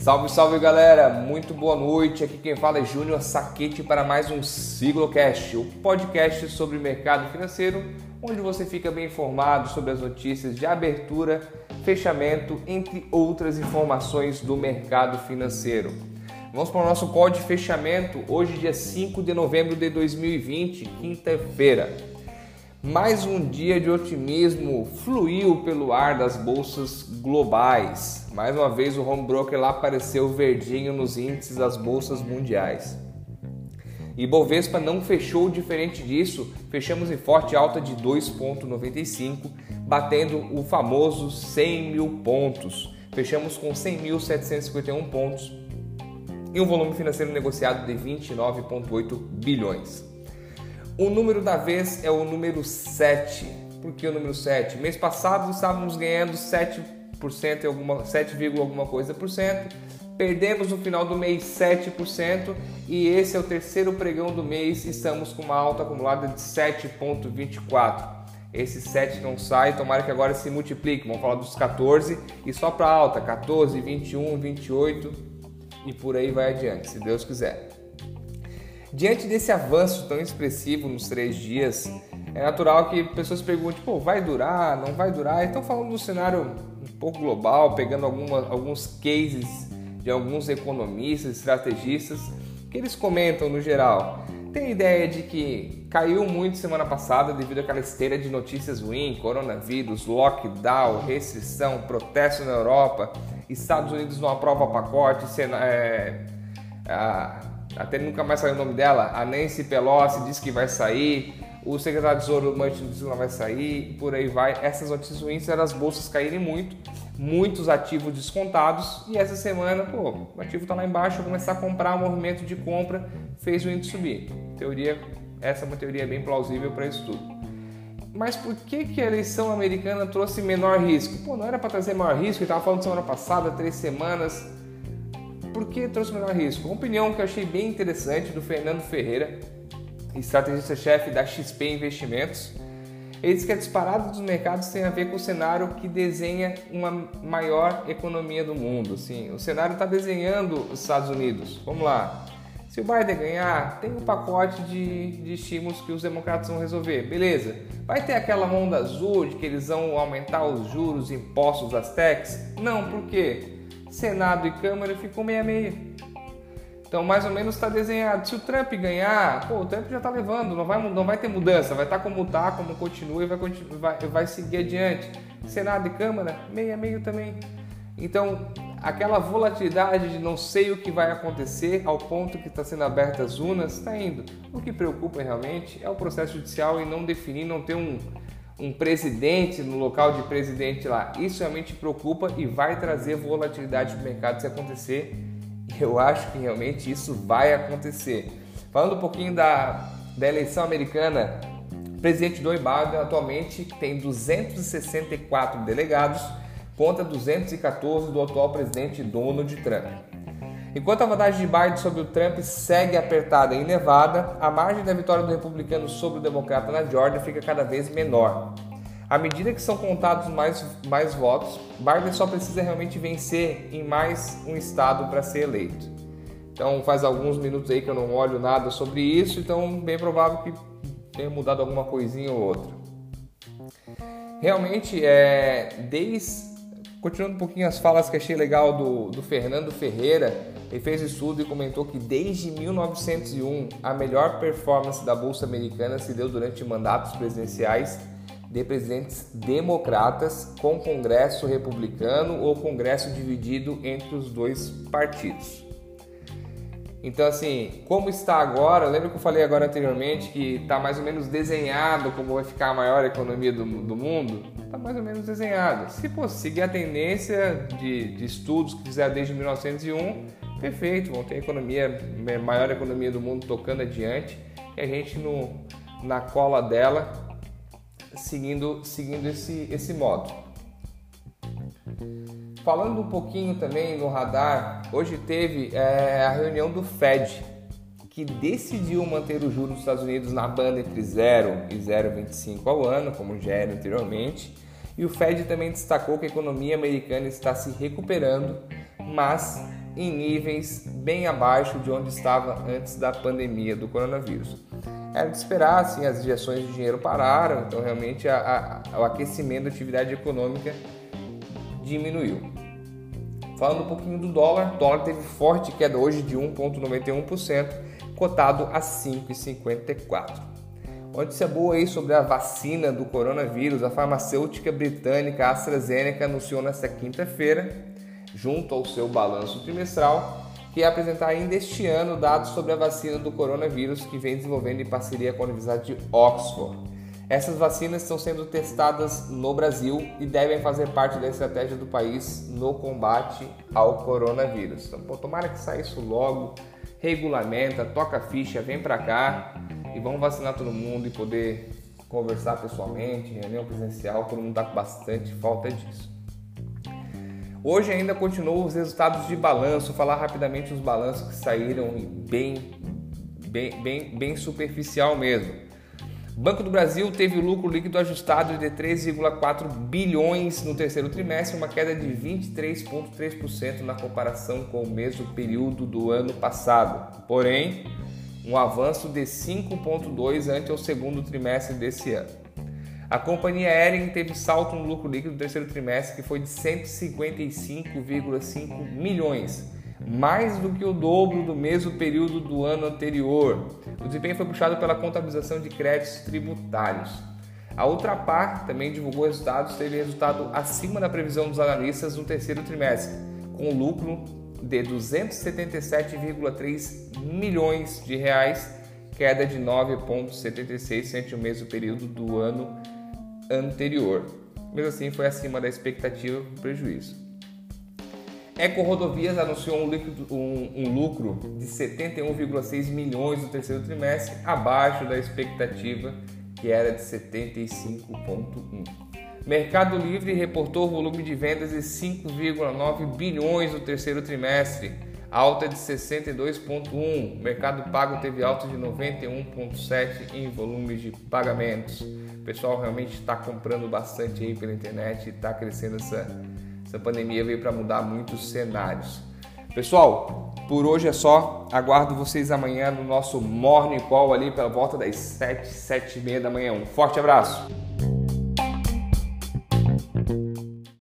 Salve, salve galera, muito boa noite. Aqui quem fala é Júnior Saquete para mais um Siglocast, o podcast sobre mercado financeiro, onde você fica bem informado sobre as notícias de abertura, fechamento, entre outras informações do mercado financeiro. Vamos para o nosso código de fechamento, hoje, dia 5 de novembro de 2020, quinta-feira. Mais um dia de otimismo fluiu pelo ar das bolsas globais. Mais uma vez o home broker lá apareceu verdinho nos índices das bolsas mundiais. E Bovespa não fechou diferente disso, fechamos em forte alta de 2,95, batendo o famoso 100 mil pontos. Fechamos com 100.751 pontos e um volume financeiro negociado de 29,8 bilhões. O número da vez é o número 7. Por que o número 7? Mês passado estávamos ganhando 7%, alguma, 7, alguma coisa por cento. Perdemos no final do mês 7% e esse é o terceiro pregão do mês. Estamos com uma alta acumulada de 7,24. Esse 7 não sai, tomara que agora se multiplique. Vamos falar dos 14 e só para alta: 14, 21, 28 e por aí vai adiante, se Deus quiser. Diante desse avanço tão expressivo nos três dias, é natural que pessoas perguntem, pô, vai durar, não vai durar? Estão falando do cenário um pouco global, pegando alguma, alguns cases de alguns economistas, estrategistas, que eles comentam no geral. Tem ideia de que caiu muito semana passada devido àquela esteira de notícias ruins, coronavírus, lockdown, restrição, protesto na Europa, Estados Unidos não aprova pacote, é, a, até nunca mais saiu o nome dela. A Nancy Pelosi disse que vai sair, o secretário de Tesouro Manchin disse que não vai sair, por aí vai. Essas notícias ruins eram as bolsas caírem muito, muitos ativos descontados e essa semana, pô, o ativo está lá embaixo, começar a comprar, um movimento de compra fez o índice subir. Teoria, essa é uma teoria bem plausível para isso tudo. Mas por que, que a eleição americana trouxe menor risco? Pô, não era para trazer maior risco, estava falando semana passada, três semanas por que trouxe o menor risco? Uma opinião que eu achei bem interessante do Fernando Ferreira, estrategista-chefe da XP Investimentos. Ele diz que a disparada dos mercados tem a ver com o cenário que desenha uma maior economia do mundo. Assim, o cenário está desenhando os Estados Unidos. Vamos lá. Se o Biden ganhar, tem um pacote de, de estímulos que os democratas vão resolver. Beleza. Vai ter aquela onda azul de que eles vão aumentar os juros, impostos, as taxas? Não, por quê? Senado e Câmara ficou meia-meia. Então, mais ou menos está desenhado. Se o Trump ganhar, pô, o Trump já está levando, não vai, não vai ter mudança, vai estar tá como está, como continua e vai, vai, vai seguir adiante. Senado e Câmara, meia-meio também. Então, aquela volatilidade de não sei o que vai acontecer ao ponto que está sendo abertas as urnas, está indo. O que preocupa realmente é o processo judicial e não definir, não ter um, um presidente no local de presidente lá. Isso realmente preocupa e vai trazer volatilidade para o mercado se acontecer. Eu acho que realmente isso vai acontecer. Falando um pouquinho da, da eleição americana, o presidente Joe Biden atualmente tem 264 delegados contra 214 do atual presidente Donald Trump. Enquanto a vantagem de Biden sobre o Trump segue apertada em Nevada, a margem da vitória do republicano sobre o democrata na Georgia fica cada vez menor. À medida que são contados mais, mais votos, Biden só precisa realmente vencer em mais um estado para ser eleito. Então faz alguns minutos aí que eu não olho nada sobre isso, então bem provável que tenha mudado alguma coisinha ou outra. Realmente, é, desde Continuando um pouquinho as falas que achei legal do, do Fernando Ferreira, ele fez estudo e comentou que desde 1901 a melhor performance da Bolsa Americana se deu durante mandatos presidenciais de presidentes democratas com Congresso republicano ou Congresso dividido entre os dois partidos. Então, assim, como está agora, lembra que eu falei agora anteriormente que está mais ou menos desenhado como vai ficar a maior economia do, do mundo? Está mais ou menos desenhado. Se for seguir a tendência de, de estudos que fizeram desde 1901, perfeito, vão ter a economia, a maior economia do mundo tocando adiante e a gente no, na cola dela seguindo, seguindo esse, esse modo. Falando um pouquinho também no radar, hoje teve é, a reunião do Fed, que decidiu manter o juros dos Estados Unidos na banda entre 0 e 0,25 ao ano, como já era anteriormente. E o Fed também destacou que a economia americana está se recuperando, mas em níveis bem abaixo de onde estava antes da pandemia do coronavírus. Era de esperar, assim, as injeções de dinheiro pararam, então realmente a, a, o aquecimento da atividade econômica diminuiu. Falando um pouquinho do dólar, o dólar teve forte queda hoje de 1,91%, cotado a 5,54. Notícia boa aí sobre a vacina do coronavírus. A farmacêutica britânica AstraZeneca anunciou nesta quinta-feira, junto ao seu balanço trimestral, que ia apresentar ainda este ano dados sobre a vacina do coronavírus que vem desenvolvendo em parceria com a Universidade de Oxford. Essas vacinas estão sendo testadas no Brasil e devem fazer parte da estratégia do país no combate ao coronavírus. Então, pô, tomara que saia isso logo, regulamenta, toca a ficha, vem para cá e vamos vacinar todo mundo e poder conversar pessoalmente, reunião presencial, todo mundo está com bastante falta disso. Hoje ainda continuam os resultados de balanço, falar rapidamente os balanços que saíram bem, bem, bem, bem superficial mesmo. Banco do Brasil teve o lucro líquido ajustado de 3,4 bilhões no terceiro trimestre, uma queda de 23,3% na comparação com o mesmo período do ano passado. Porém, um avanço de 5,2% ante o segundo trimestre desse ano. A companhia aérea teve salto no lucro líquido no terceiro trimestre, que foi de 155,5 milhões, mais do que o dobro do mesmo período do ano anterior. O desempenho foi puxado pela contabilização de créditos tributários. A Ultrapar também divulgou resultados, teve resultado acima da previsão dos analistas no terceiro trimestre, com lucro de 277,3 milhões de reais, queda de 9,76 ante o mesmo período do ano anterior. Mesmo assim, foi acima da expectativa do prejuízo. Eco Rodovias anunciou um, líquido, um, um lucro de 71,6 milhões no terceiro trimestre, abaixo da expectativa que era de 75,1. Mercado Livre reportou volume de vendas de 5,9 bilhões no terceiro trimestre, alta de 62,1. Mercado Pago teve alta de 91,7 em volumes de pagamentos. O pessoal realmente está comprando bastante aí pela internet e está crescendo essa, essa pandemia veio para mudar muitos cenários. Pessoal, por hoje é só. Aguardo vocês amanhã no nosso Morning Call ali pela volta das 7, 7 e meia da manhã. Um forte abraço!